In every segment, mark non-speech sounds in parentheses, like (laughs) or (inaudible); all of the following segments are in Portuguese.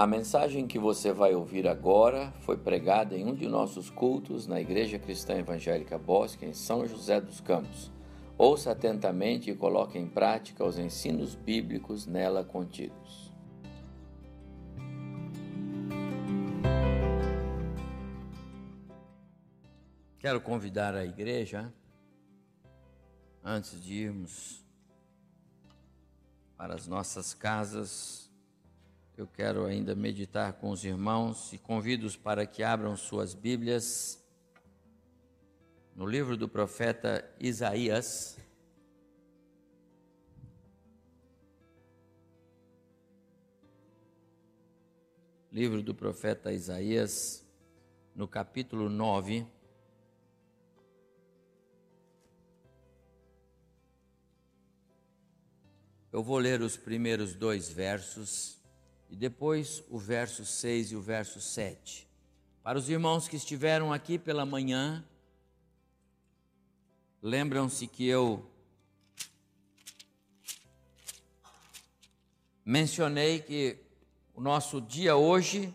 A mensagem que você vai ouvir agora foi pregada em um de nossos cultos na Igreja Cristã Evangélica Bosque, em São José dos Campos. Ouça atentamente e coloque em prática os ensinos bíblicos nela contidos. Quero convidar a igreja, antes de irmos para as nossas casas, eu quero ainda meditar com os irmãos e convido-os para que abram suas Bíblias no livro do profeta Isaías. Livro do profeta Isaías, no capítulo 9. Eu vou ler os primeiros dois versos e depois o verso 6 e o verso 7. Para os irmãos que estiveram aqui pela manhã, lembram-se que eu mencionei que o nosso dia hoje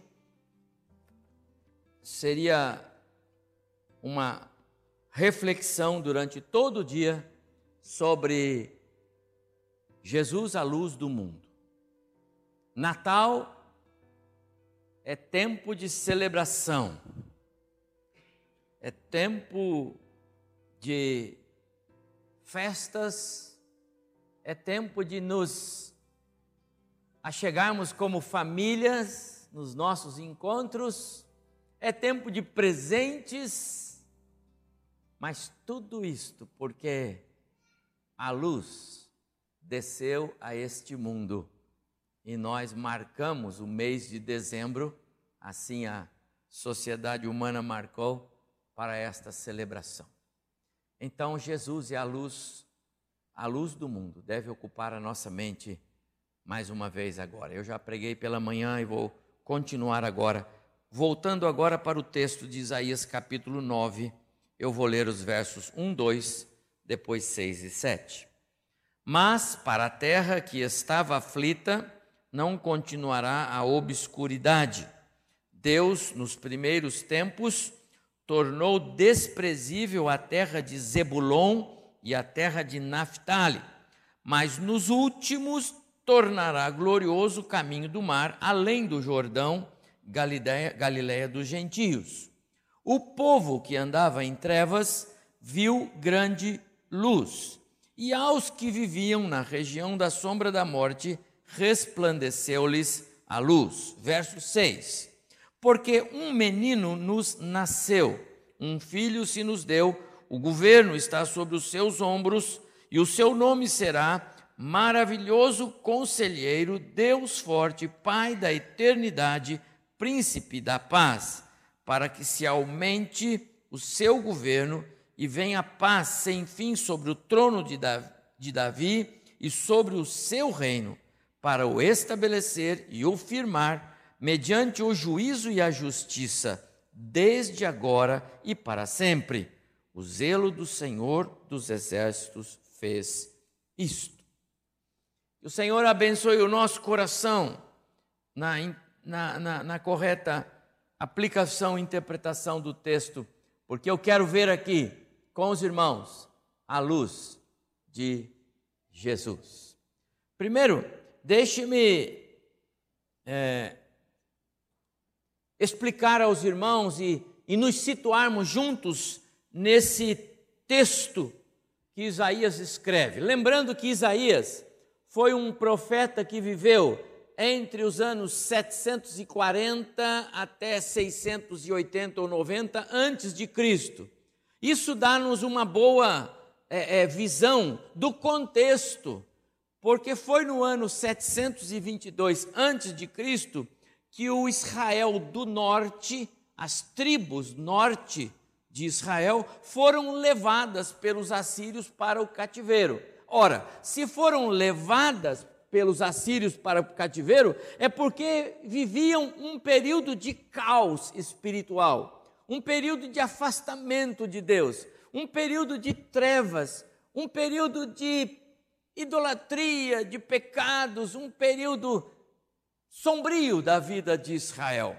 seria uma reflexão durante todo o dia sobre Jesus, a luz do mundo. Natal é tempo de celebração, é tempo de festas, é tempo de nos achegarmos como famílias nos nossos encontros, é tempo de presentes, mas tudo isto porque a luz desceu a este mundo e nós marcamos o mês de dezembro, assim a sociedade humana marcou para esta celebração. Então Jesus é a luz, a luz do mundo, deve ocupar a nossa mente mais uma vez agora. Eu já preguei pela manhã e vou continuar agora. Voltando agora para o texto de Isaías capítulo 9, eu vou ler os versos 1, 2, depois 6 e 7. Mas para a terra que estava aflita, não continuará a obscuridade. Deus, nos primeiros tempos, tornou desprezível a terra de Zebulon e a terra de Naphtali, mas nos últimos tornará glorioso o caminho do mar, além do Jordão, Galileia, Galileia dos gentios. O povo que andava em trevas viu grande luz, e aos que viviam na região da sombra da morte, resplandeceu-lhes a luz. Verso 6: Porque um menino nos nasceu, um filho se nos deu, o governo está sobre os seus ombros, e o seu nome será Maravilhoso Conselheiro, Deus Forte, Pai da Eternidade, Príncipe da Paz, para que se aumente o seu governo e venha paz sem fim sobre o trono de Davi e sobre o seu reino para o estabelecer e o firmar, mediante o juízo e a justiça, desde agora e para sempre. O zelo do Senhor dos Exércitos fez isto. Que o Senhor abençoe o nosso coração na, na, na, na correta aplicação e interpretação do texto, porque eu quero ver aqui com os irmãos a luz de Jesus. Primeiro, Deixe-me é, explicar aos irmãos e, e nos situarmos juntos nesse texto que Isaías escreve. Lembrando que Isaías foi um profeta que viveu entre os anos 740 até 680 ou 90 antes de Cristo. Isso dá-nos uma boa é, é, visão do contexto porque foi no ano 722 antes de Cristo que o Israel do norte, as tribos norte de Israel foram levadas pelos assírios para o cativeiro. Ora, se foram levadas pelos assírios para o cativeiro, é porque viviam um período de caos espiritual, um período de afastamento de Deus, um período de trevas, um período de idolatria, de pecados, um período sombrio da vida de Israel.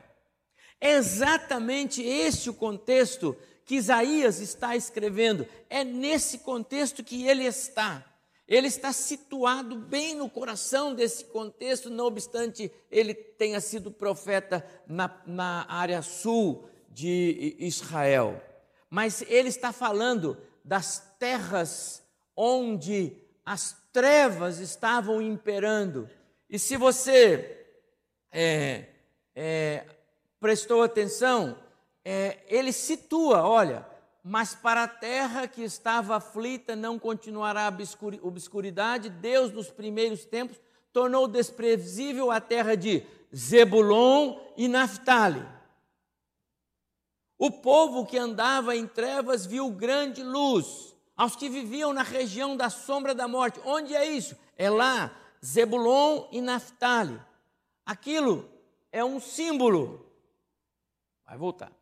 É exatamente esse o contexto que Isaías está escrevendo. É nesse contexto que ele está. Ele está situado bem no coração desse contexto, não obstante ele tenha sido profeta na, na área sul de Israel. Mas ele está falando das terras onde as trevas estavam imperando. E se você é, é, prestou atenção, é, ele situa, olha, mas para a terra que estava aflita não continuará a obscuridade. Deus, nos primeiros tempos, tornou desprezível a terra de Zebulon e Naphtali. O povo que andava em trevas viu grande luz. Aos que viviam na região da sombra da morte. Onde é isso? É lá, Zebulon e Naphtali. Aquilo é um símbolo. Vai voltar.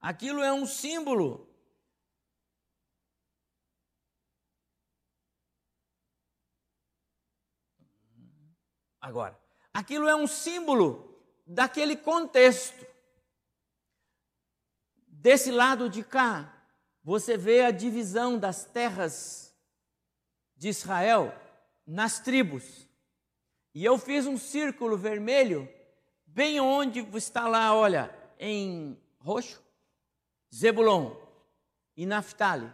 Aquilo é um símbolo. Agora, aquilo é um símbolo daquele contexto. Desse lado de cá, você vê a divisão das terras de Israel nas tribos. E eu fiz um círculo vermelho, bem onde está lá, olha, em roxo, Zebulon e Naphtali.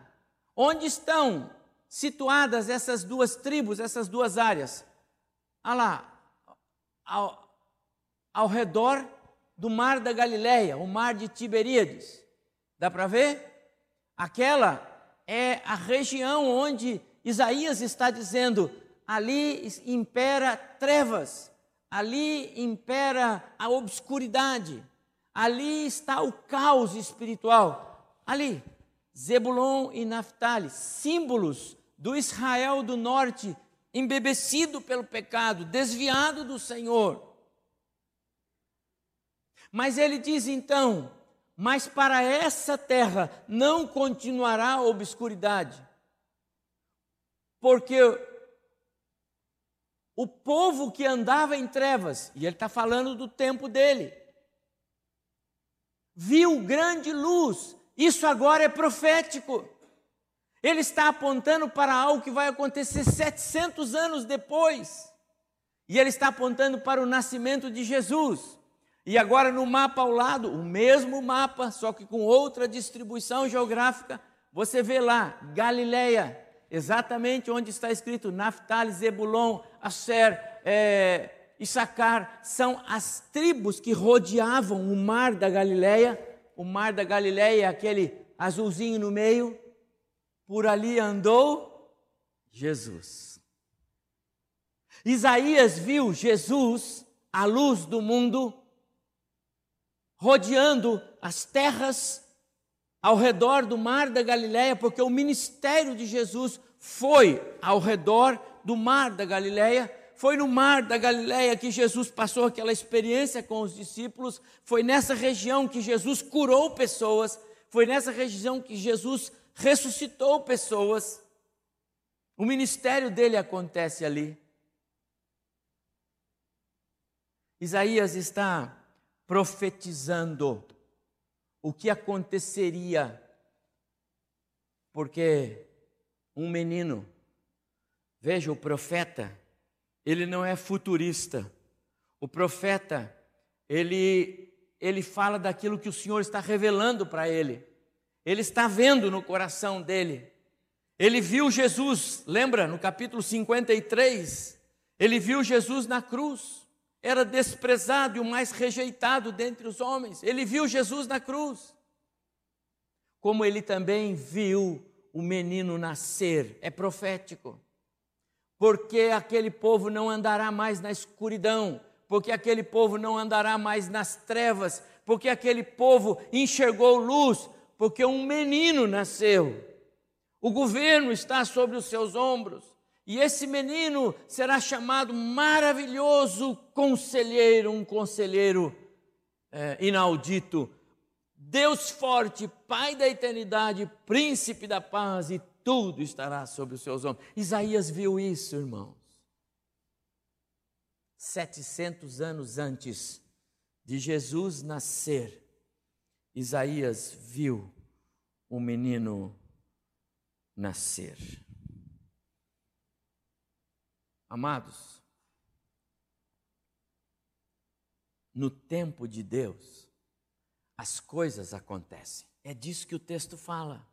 Onde estão situadas essas duas tribos, essas duas áreas? Ah lá, ao, ao redor do mar da Galileia, o mar de Tiberíades. Dá para ver? Aquela é a região onde Isaías está dizendo: ali impera trevas, ali impera a obscuridade. Ali está o caos espiritual. Ali, Zebulon e Naphtali, símbolos do Israel do norte, embebecido pelo pecado, desviado do Senhor. Mas ele diz então: Mas para essa terra não continuará a obscuridade, porque o povo que andava em trevas, e ele está falando do tempo dele, viu grande luz. Isso agora é profético. Ele está apontando para algo que vai acontecer 700 anos depois. E ele está apontando para o nascimento de Jesus. E agora no mapa ao lado, o mesmo mapa, só que com outra distribuição geográfica, você vê lá Galileia, exatamente onde está escrito Naftali, Zebulon, Asher, é, Issacar são as tribos que rodeavam o mar da Galileia. O mar da Galileia é aquele azulzinho no meio. Por ali andou Jesus. Isaías viu Jesus, a luz do mundo, rodeando as terras ao redor do mar da Galileia, porque o ministério de Jesus foi ao redor do mar da Galileia foi no mar da Galileia que Jesus passou aquela experiência com os discípulos, foi nessa região que Jesus curou pessoas, foi nessa região que Jesus ressuscitou pessoas. O ministério dele acontece ali. Isaías está profetizando o que aconteceria, porque um menino, veja o profeta, ele não é futurista. O profeta, ele, ele fala daquilo que o Senhor está revelando para ele. Ele está vendo no coração dele. Ele viu Jesus, lembra no capítulo 53? Ele viu Jesus na cruz. Era desprezado e o mais rejeitado dentre os homens. Ele viu Jesus na cruz. Como ele também viu o menino nascer. É profético porque aquele povo não andará mais na escuridão, porque aquele povo não andará mais nas trevas, porque aquele povo enxergou luz, porque um menino nasceu. O governo está sobre os seus ombros, e esse menino será chamado maravilhoso conselheiro, um conselheiro é, inaudito, Deus forte, Pai da eternidade, príncipe da paz e tudo estará sobre os seus ombros. Isaías viu isso, irmãos. 700 anos antes de Jesus nascer, Isaías viu o menino nascer. Amados, no tempo de Deus, as coisas acontecem. É disso que o texto fala.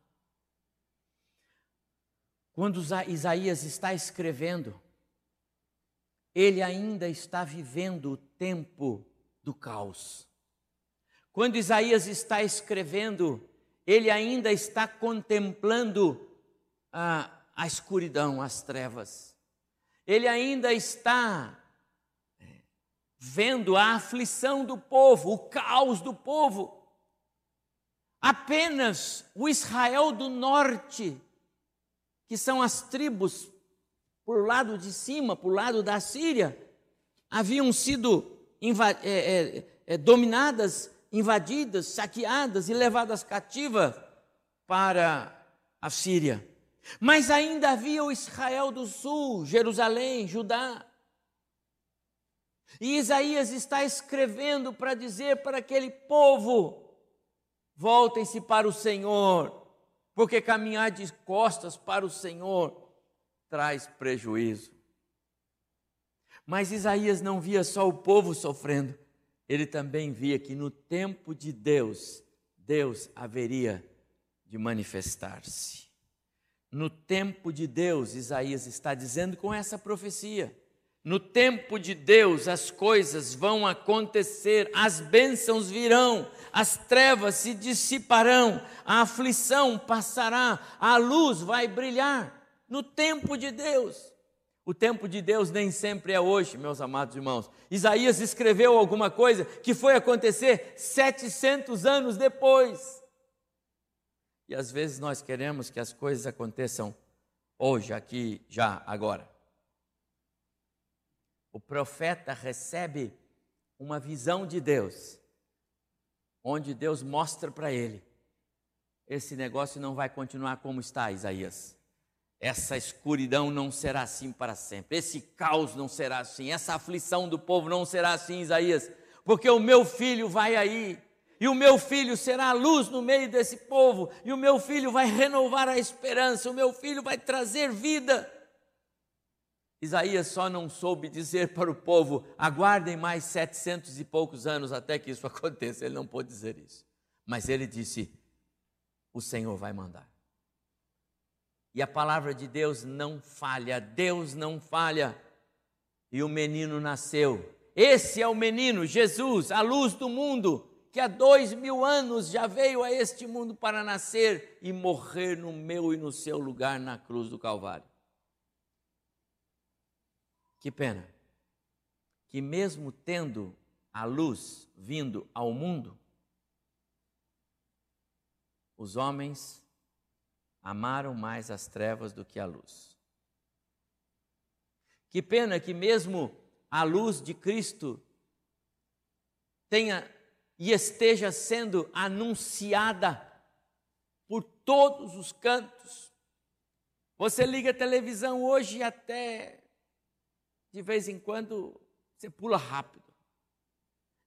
Quando Isaías está escrevendo, ele ainda está vivendo o tempo do caos. Quando Isaías está escrevendo, ele ainda está contemplando a, a escuridão, as trevas. Ele ainda está é, vendo a aflição do povo, o caos do povo. Apenas o Israel do norte, que são as tribos por lado de cima, por lado da Síria, haviam sido é, é, é, dominadas, invadidas, saqueadas e levadas cativas para a Síria. Mas ainda havia o Israel do sul, Jerusalém, Judá. E Isaías está escrevendo para dizer para aquele povo: voltem-se para o Senhor, porque caminhar de costas para o Senhor traz prejuízo. Mas Isaías não via só o povo sofrendo, ele também via que no tempo de Deus, Deus haveria de manifestar-se. No tempo de Deus, Isaías está dizendo com essa profecia, no tempo de Deus as coisas vão acontecer, as bênçãos virão, as trevas se dissiparão, a aflição passará, a luz vai brilhar. No tempo de Deus. O tempo de Deus nem sempre é hoje, meus amados irmãos. Isaías escreveu alguma coisa que foi acontecer 700 anos depois. E às vezes nós queremos que as coisas aconteçam hoje, aqui, já, agora o profeta recebe uma visão de Deus, onde Deus mostra para ele: esse negócio não vai continuar como está, Isaías. Essa escuridão não será assim para sempre. Esse caos não será assim. Essa aflição do povo não será assim, Isaías. Porque o meu filho vai aí. E o meu filho será a luz no meio desse povo. E o meu filho vai renovar a esperança. O meu filho vai trazer vida. Isaías só não soube dizer para o povo: aguardem mais setecentos e poucos anos até que isso (laughs) aconteça. Ele não pôde dizer isso. Mas ele disse: o Senhor vai mandar. E a palavra de Deus não falha, Deus não falha. E o menino nasceu. Esse é o menino, Jesus, a luz do mundo, que há dois mil anos já veio a este mundo para nascer e morrer no meu e no seu lugar na cruz do Calvário. Que pena que, mesmo tendo a luz vindo ao mundo, os homens amaram mais as trevas do que a luz. Que pena que, mesmo a luz de Cristo tenha e esteja sendo anunciada por todos os cantos. Você liga a televisão hoje até de vez em quando você pula rápido.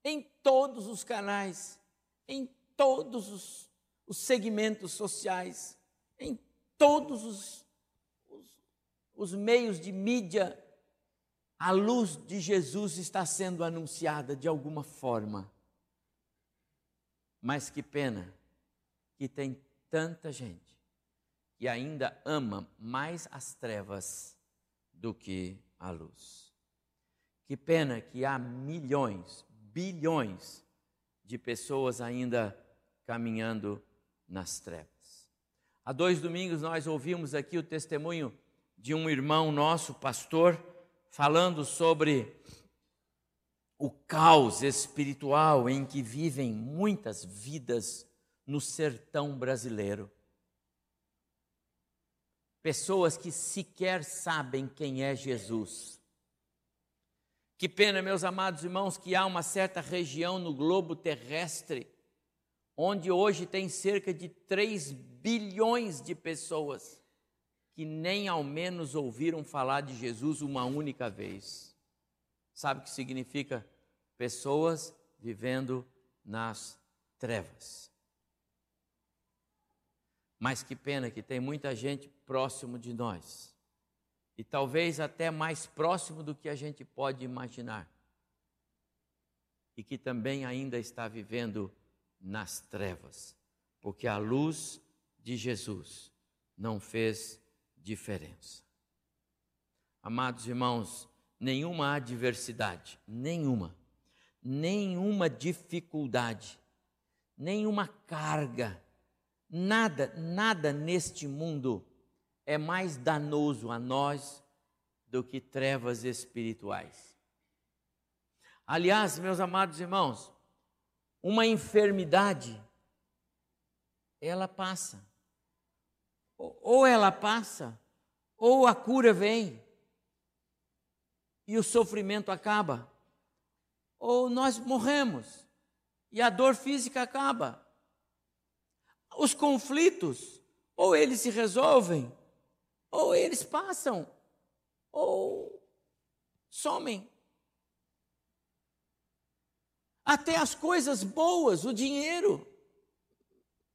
Em todos os canais, em todos os, os segmentos sociais, em todos os, os, os meios de mídia, a luz de Jesus está sendo anunciada de alguma forma. Mas que pena que tem tanta gente que ainda ama mais as trevas do que a luz. Que pena que há milhões, bilhões de pessoas ainda caminhando nas trevas. Há dois domingos nós ouvimos aqui o testemunho de um irmão nosso, pastor, falando sobre o caos espiritual em que vivem muitas vidas no sertão brasileiro pessoas que sequer sabem quem é Jesus. Que pena, meus amados irmãos, que há uma certa região no globo terrestre onde hoje tem cerca de 3 bilhões de pessoas que nem ao menos ouviram falar de Jesus uma única vez. Sabe o que significa pessoas vivendo nas trevas. Mas que pena que tem muita gente próximo de nós. E talvez até mais próximo do que a gente pode imaginar. E que também ainda está vivendo nas trevas. Porque a luz de Jesus não fez diferença. Amados irmãos, nenhuma adversidade, nenhuma, nenhuma dificuldade, nenhuma carga, nada, nada neste mundo é mais danoso a nós do que trevas espirituais. Aliás, meus amados irmãos, uma enfermidade, ela passa. Ou ela passa, ou a cura vem e o sofrimento acaba. Ou nós morremos e a dor física acaba. Os conflitos, ou eles se resolvem, ou eles passam, ou somem. Até as coisas boas, o dinheiro,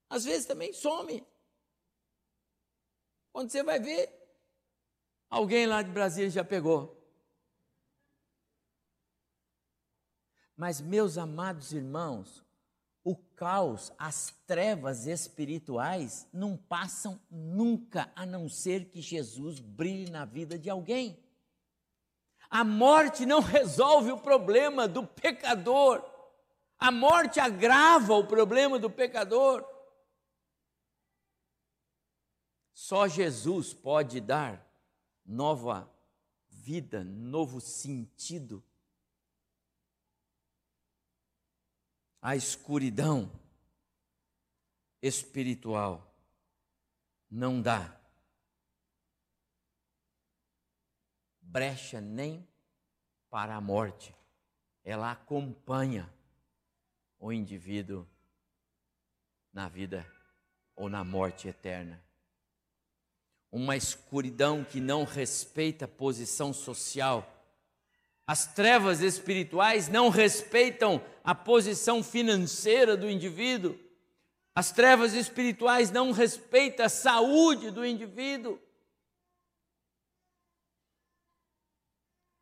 às vezes também some. Quando você vai ver, alguém lá de Brasília já pegou. Mas, meus amados irmãos, o caos, as trevas espirituais não passam nunca, a não ser que Jesus brilhe na vida de alguém. A morte não resolve o problema do pecador. A morte agrava o problema do pecador. Só Jesus pode dar nova vida, novo sentido a escuridão espiritual não dá brecha nem para a morte, ela acompanha o indivíduo na vida ou na morte eterna. Uma escuridão que não respeita posição social, as trevas espirituais não respeitam a posição financeira do indivíduo. As trevas espirituais não respeitam a saúde do indivíduo.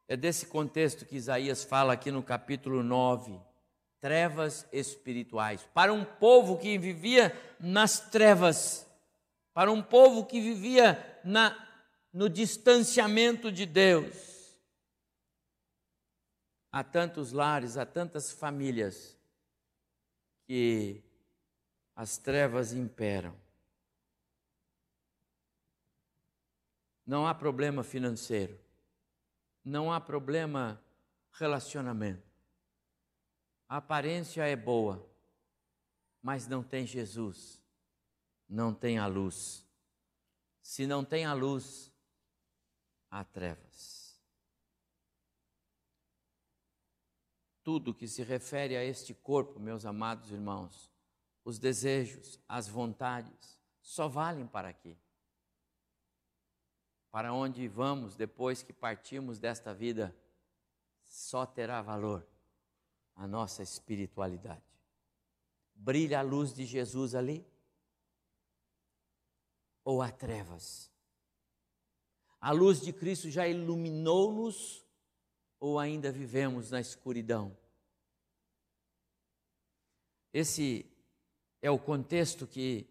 É desse contexto que Isaías fala aqui no capítulo 9. Trevas espirituais. Para um povo que vivia nas trevas, para um povo que vivia na, no distanciamento de Deus há tantos lares, há tantas famílias que as trevas imperam. Não há problema financeiro, não há problema relacionamento. A aparência é boa, mas não tem Jesus, não tem a luz. Se não tem a luz, há trevas. Tudo que se refere a este corpo, meus amados irmãos, os desejos, as vontades, só valem para aqui. Para onde vamos depois que partimos desta vida, só terá valor a nossa espiritualidade. Brilha a luz de Jesus ali? Ou há trevas? A luz de Cristo já iluminou-nos ou ainda vivemos na escuridão? Esse é o contexto que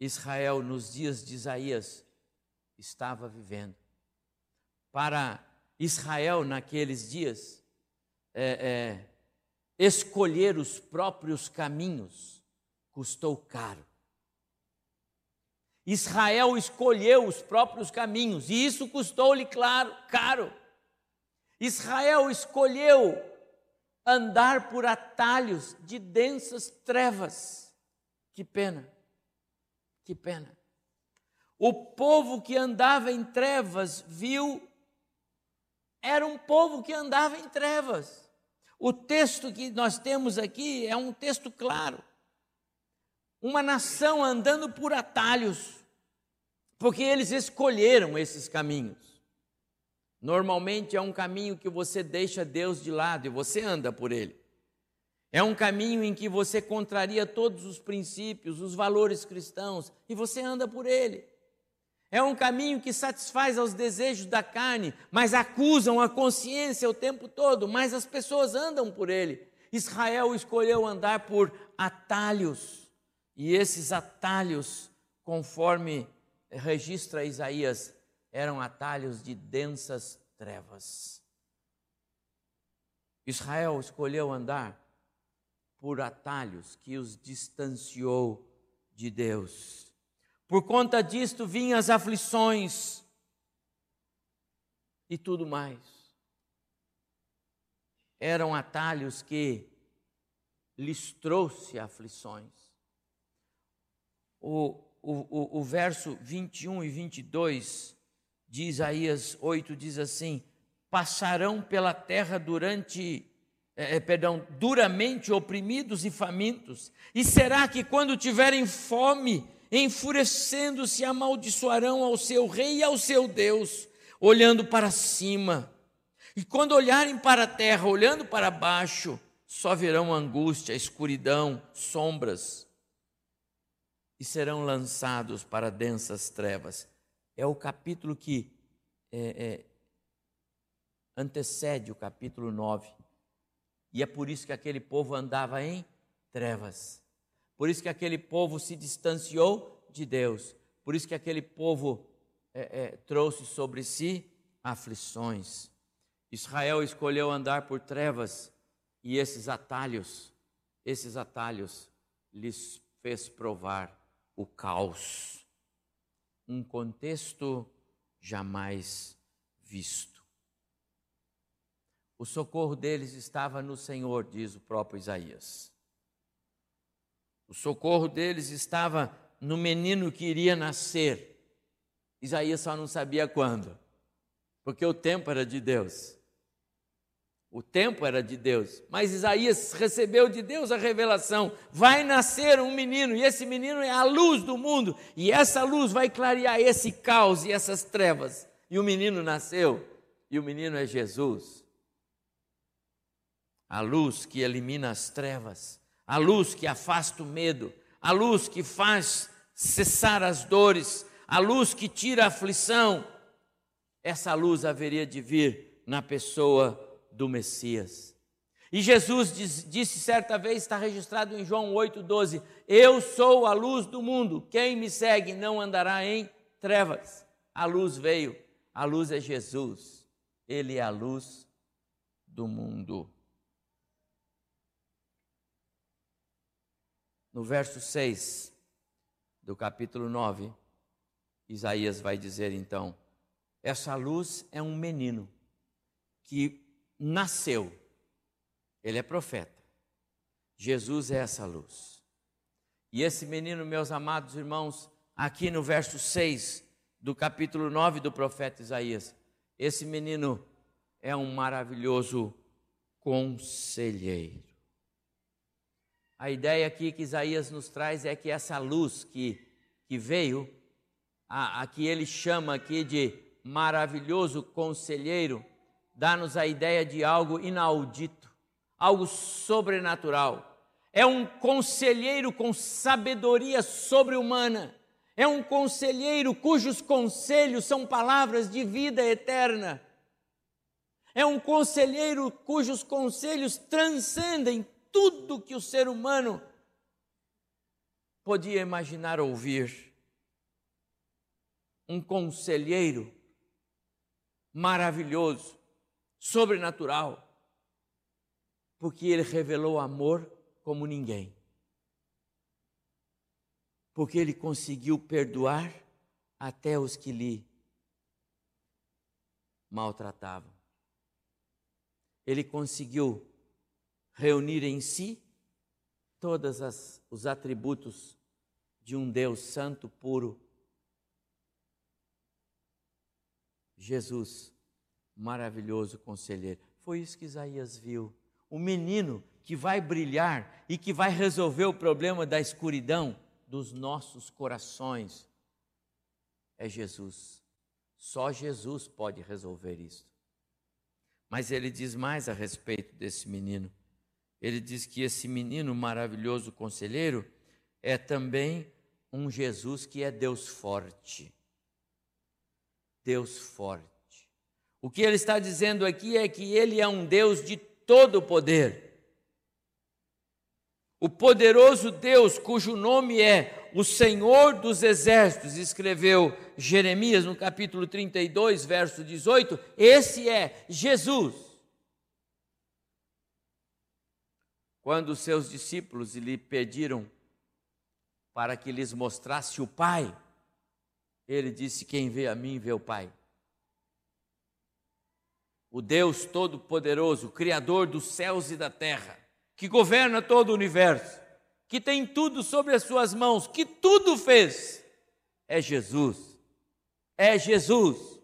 Israel, nos dias de Isaías, estava vivendo. Para Israel, naqueles dias, é, é, escolher os próprios caminhos custou caro. Israel escolheu os próprios caminhos e isso custou-lhe claro, caro. Israel escolheu andar por atalhos de densas trevas. Que pena, que pena. O povo que andava em trevas viu, era um povo que andava em trevas. O texto que nós temos aqui é um texto claro. Uma nação andando por atalhos, porque eles escolheram esses caminhos. Normalmente é um caminho que você deixa Deus de lado e você anda por ele. É um caminho em que você contraria todos os princípios, os valores cristãos e você anda por ele. É um caminho que satisfaz aos desejos da carne, mas acusam a consciência o tempo todo, mas as pessoas andam por ele. Israel escolheu andar por atalhos, e esses atalhos, conforme registra Isaías, eram atalhos de densas trevas. Israel escolheu andar por atalhos que os distanciou de Deus. Por conta disto vinham as aflições e tudo mais. Eram atalhos que lhes trouxe aflições. O, o, o, o verso 21 e 22 de Isaías 8 diz assim: Passarão pela terra durante é, é, perdão, duramente oprimidos e famintos? E será que quando tiverem fome, enfurecendo-se, amaldiçoarão ao seu rei e ao seu Deus, olhando para cima? E quando olharem para a terra, olhando para baixo, só verão angústia, escuridão, sombras, e serão lançados para densas trevas. É o capítulo que é, é, antecede o capítulo 9. E é por isso que aquele povo andava em trevas. Por isso que aquele povo se distanciou de Deus. Por isso que aquele povo é, é, trouxe sobre si aflições. Israel escolheu andar por trevas e esses atalhos, esses atalhos lhes fez provar o caos. Um contexto jamais visto. O socorro deles estava no Senhor, diz o próprio Isaías. O socorro deles estava no menino que iria nascer. Isaías só não sabia quando, porque o tempo era de Deus. O tempo era de Deus, mas Isaías recebeu de Deus a revelação: vai nascer um menino, e esse menino é a luz do mundo, e essa luz vai clarear esse caos e essas trevas. E o menino nasceu, e o menino é Jesus a luz que elimina as trevas, a luz que afasta o medo, a luz que faz cessar as dores, a luz que tira a aflição. Essa luz haveria de vir na pessoa do Messias. E Jesus diz, disse certa vez, está registrado em João 8,12: Eu sou a luz do mundo, quem me segue não andará em trevas. A luz veio, a luz é Jesus, Ele é a luz do mundo. No verso 6 do capítulo 9, Isaías vai dizer então: essa luz é um menino que nasceu, ele é profeta. Jesus é essa luz. E esse menino, meus amados irmãos, aqui no verso 6 do capítulo 9 do profeta Isaías, esse menino é um maravilhoso conselheiro. A ideia aqui que Isaías nos traz é que essa luz que, que veio, a, a que ele chama aqui de maravilhoso conselheiro, dá-nos a ideia de algo inaudito, algo sobrenatural. É um conselheiro com sabedoria sobre-humana. É um conselheiro cujos conselhos são palavras de vida eterna. É um conselheiro cujos conselhos transcendem tudo que o ser humano podia imaginar ouvir. Um conselheiro maravilhoso, sobrenatural, porque ele revelou amor como ninguém. Porque ele conseguiu perdoar até os que lhe maltratavam. Ele conseguiu reunir em si todos os atributos de um Deus santo, puro. Jesus, maravilhoso conselheiro. Foi isso que Isaías viu. O menino que vai brilhar e que vai resolver o problema da escuridão dos nossos corações é Jesus. Só Jesus pode resolver isso. Mas ele diz mais a respeito desse menino. Ele diz que esse menino maravilhoso conselheiro é também um Jesus que é Deus forte. Deus forte. O que ele está dizendo aqui é que ele é um Deus de todo poder. O poderoso Deus, cujo nome é o Senhor dos Exércitos, escreveu Jeremias no capítulo 32, verso 18, esse é Jesus. Quando os seus discípulos lhe pediram para que lhes mostrasse o Pai, ele disse: Quem vê a mim, vê o Pai. O Deus Todo-Poderoso, Criador dos céus e da terra, que governa todo o universo, que tem tudo sobre as suas mãos, que tudo fez, é Jesus. É Jesus.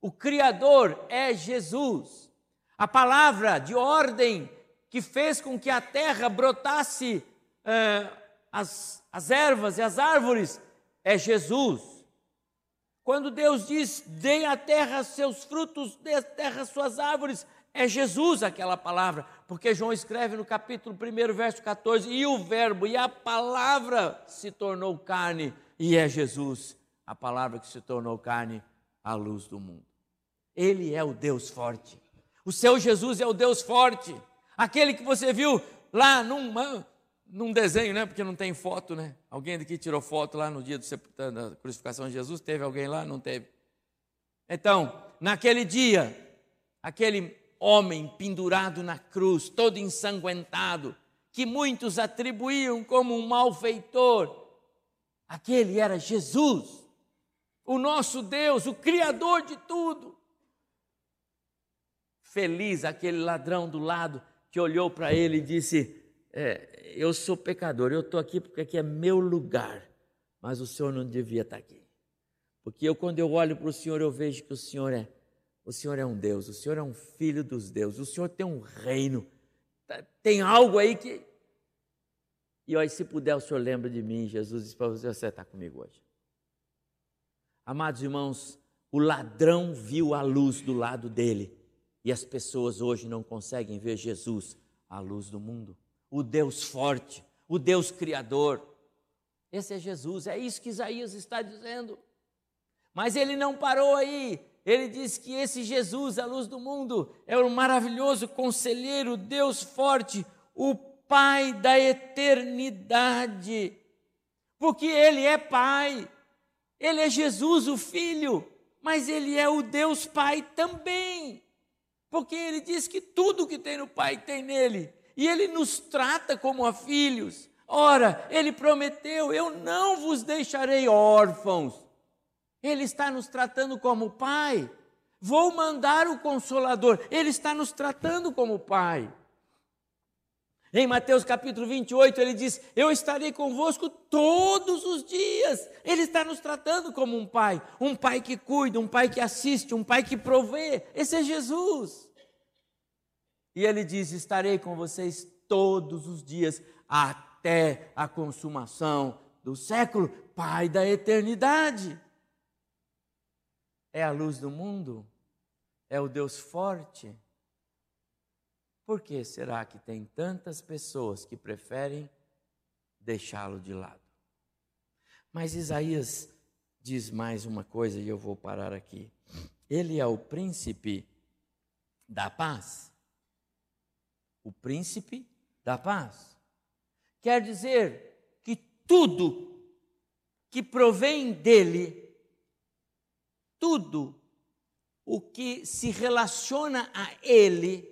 O Criador é Jesus. A palavra de ordem que fez com que a terra brotasse eh, as, as ervas e as árvores é Jesus. Quando Deus diz: dê à terra seus frutos, dê à terra suas árvores, é Jesus aquela palavra, porque João escreve no capítulo 1, verso 14: e o Verbo e a palavra se tornou carne, e é Jesus, a palavra que se tornou carne, a luz do mundo. Ele é o Deus forte. O seu Jesus é o Deus forte, aquele que você viu lá num, num desenho, né? Porque não tem foto, né? Alguém daqui tirou foto lá no dia do, da crucificação de Jesus? Teve alguém lá? Não teve. Então, naquele dia, aquele homem pendurado na cruz, todo ensanguentado, que muitos atribuíam como um malfeitor. Aquele era Jesus, o nosso Deus, o Criador de tudo. Feliz aquele ladrão do lado que olhou para ele e disse: é, Eu sou pecador, eu estou aqui porque aqui é meu lugar, mas o senhor não devia estar aqui. Porque eu, quando eu olho para o senhor, eu vejo que o senhor é o Senhor é um Deus, o Senhor é um filho dos deuses, o Senhor tem um reino. Tá, tem algo aí que. E aí, se puder, o Senhor lembra de mim. Jesus disse para você: você está comigo hoje. Amados irmãos, o ladrão viu a luz do lado dele. E as pessoas hoje não conseguem ver Jesus, a luz do mundo. O Deus forte, o Deus criador. Esse é Jesus, é isso que Isaías está dizendo. Mas ele não parou aí ele diz que esse Jesus, a luz do mundo, é o maravilhoso conselheiro, Deus forte, o Pai da eternidade. Porque Ele é Pai, Ele é Jesus, o Filho, mas Ele é o Deus Pai também. Porque Ele diz que tudo que tem no Pai tem nele, e Ele nos trata como a filhos. Ora, Ele prometeu: Eu não vos deixarei órfãos ele está nos tratando como Pai. Vou mandar o Consolador. Ele está nos tratando como Pai. Em Mateus capítulo 28, ele diz: Eu estarei convosco todos os dias. Ele está nos tratando como um pai, um pai que cuida, um pai que assiste, um pai que provê. Esse é Jesus. E ele diz: Estarei com vocês todos os dias, até a consumação do século, Pai da eternidade é a luz do mundo? É o Deus forte? Por que será que tem tantas pessoas que preferem deixá-lo de lado? Mas Isaías diz mais uma coisa e eu vou parar aqui. Ele é o príncipe da paz. O príncipe da paz. Quer dizer que tudo que provém dele tudo o que se relaciona a Ele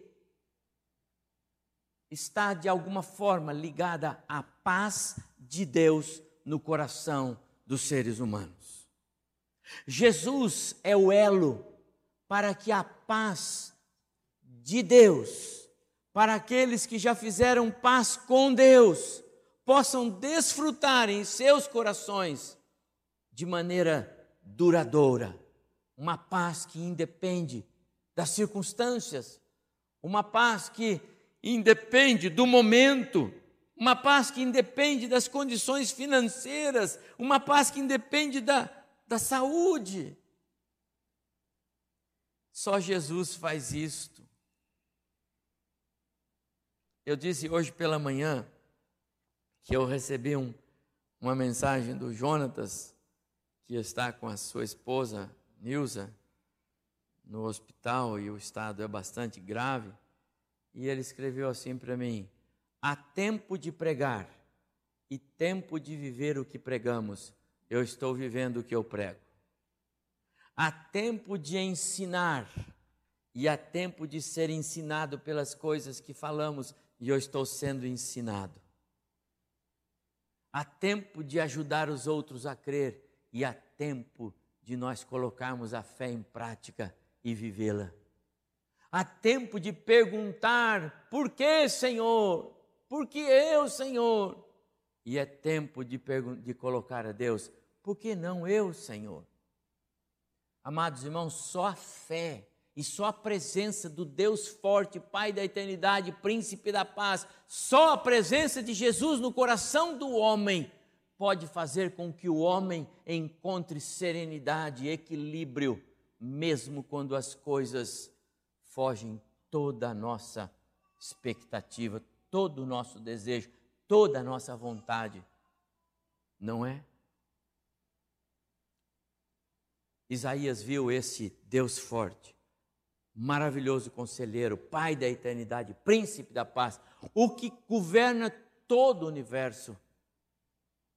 está de alguma forma ligada à paz de Deus no coração dos seres humanos. Jesus é o elo para que a paz de Deus, para aqueles que já fizeram paz com Deus, possam desfrutar em seus corações de maneira duradoura uma paz que independe das circunstâncias, uma paz que independe do momento, uma paz que independe das condições financeiras, uma paz que independe da, da saúde. Só Jesus faz isto. Eu disse hoje pela manhã que eu recebi um, uma mensagem do Jonatas, que está com a sua esposa, Nilza, no hospital e o estado é bastante grave. E ele escreveu assim para mim: há tempo de pregar e tempo de viver o que pregamos. Eu estou vivendo o que eu prego. Há tempo de ensinar e há tempo de ser ensinado pelas coisas que falamos e eu estou sendo ensinado. Há tempo de ajudar os outros a crer e há tempo de nós colocarmos a fé em prática e vivê-la. Há tempo de perguntar: por que, Senhor? Por que eu, Senhor? E é tempo de, de colocar a Deus: por que não eu, Senhor? Amados irmãos, só a fé e só a presença do Deus forte, Pai da eternidade, Príncipe da paz, só a presença de Jesus no coração do homem pode fazer com que o homem encontre serenidade equilíbrio, mesmo quando as coisas fogem toda a nossa expectativa, todo o nosso desejo, toda a nossa vontade. Não é? Isaías viu esse Deus forte, maravilhoso conselheiro, Pai da eternidade, Príncipe da paz, o que governa todo o universo.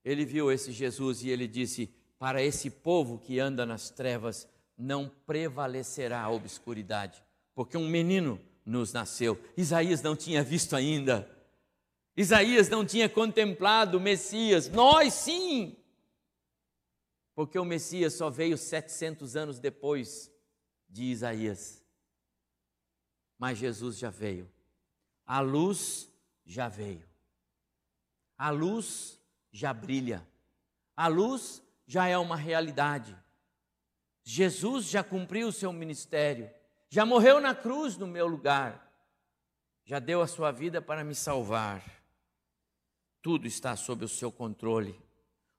Ele viu esse Jesus e ele disse: Para esse povo que anda nas trevas, não prevalecerá a obscuridade, porque um menino nos nasceu. Isaías não tinha visto ainda. Isaías não tinha contemplado o Messias. Nós sim porque o Messias só veio 700 anos depois de Isaías. Mas Jesus já veio. A luz já veio. A luz já brilha. A luz já é uma realidade. Jesus já cumpriu o seu ministério. Já morreu na cruz no meu lugar. Já deu a sua vida para me salvar. Tudo está sob o seu controle.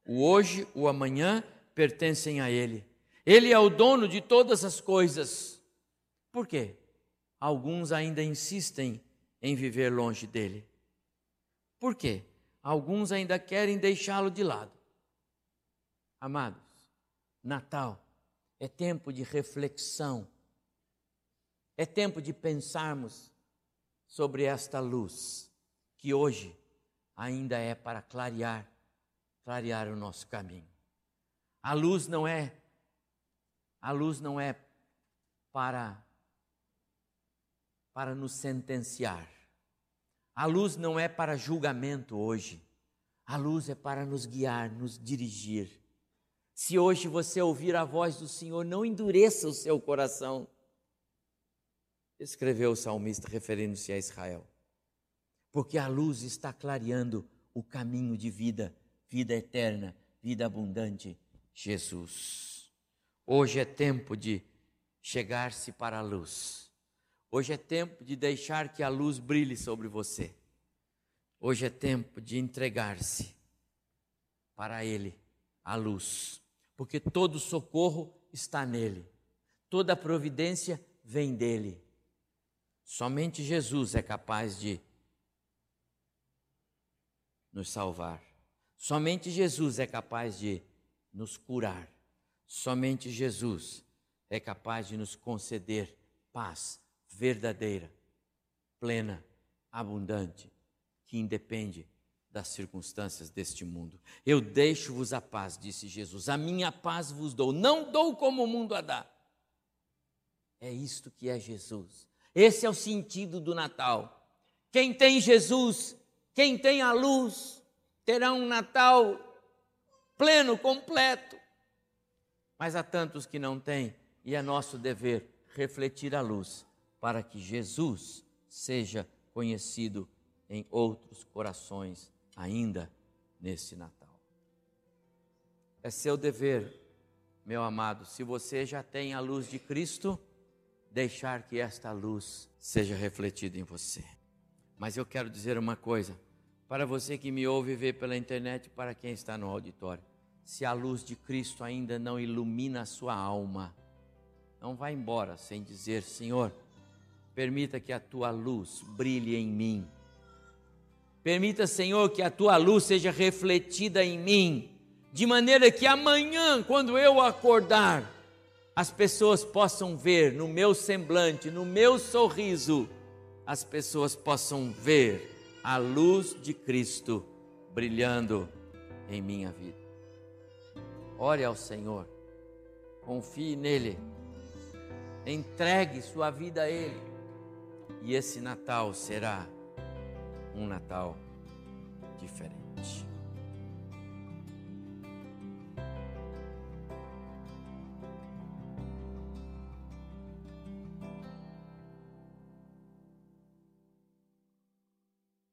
O hoje, o amanhã pertencem a Ele. Ele é o dono de todas as coisas. Por quê? Alguns ainda insistem em viver longe dele. Por quê? Alguns ainda querem deixá-lo de lado. Amados, Natal é tempo de reflexão, é tempo de pensarmos sobre esta luz que hoje ainda é para clarear, clarear o nosso caminho. A luz não é a luz não é para para nos sentenciar. A luz não é para julgamento hoje. A luz é para nos guiar, nos dirigir. Se hoje você ouvir a voz do Senhor, não endureça o seu coração. Escreveu o salmista referindo-se a Israel. Porque a luz está clareando o caminho de vida, vida eterna, vida abundante Jesus. Hoje é tempo de chegar-se para a luz. Hoje é tempo de deixar que a luz brilhe sobre você. Hoje é tempo de entregar-se para Ele, a luz, porque todo socorro está nele, toda providência vem dele. Somente Jesus é capaz de nos salvar. Somente Jesus é capaz de nos curar. Somente Jesus é capaz de nos conceder paz verdadeira, plena, abundante, que independe das circunstâncias deste mundo. Eu deixo-vos a paz, disse Jesus, a minha paz vos dou, não dou como o mundo a dá. É isto que é Jesus. Esse é o sentido do Natal. Quem tem Jesus, quem tem a luz, terá um Natal pleno, completo. Mas há tantos que não têm, e é nosso dever refletir a luz para que Jesus seja conhecido em outros corações ainda nesse Natal. É seu dever, meu amado, se você já tem a luz de Cristo, deixar que esta luz seja refletida em você. Mas eu quero dizer uma coisa: para você que me ouve ver pela internet, para quem está no auditório. Se a luz de Cristo ainda não ilumina a sua alma, Não vá embora sem dizer: Senhor, permita que a tua luz brilhe em mim. Permita, Senhor, que a tua luz seja refletida em mim, de maneira que amanhã, quando eu acordar, as pessoas possam ver no meu semblante, no meu sorriso, as pessoas possam ver a luz de Cristo brilhando em minha vida. Ore ao Senhor, confie nele, entregue sua vida a Ele, e esse Natal será um Natal diferente.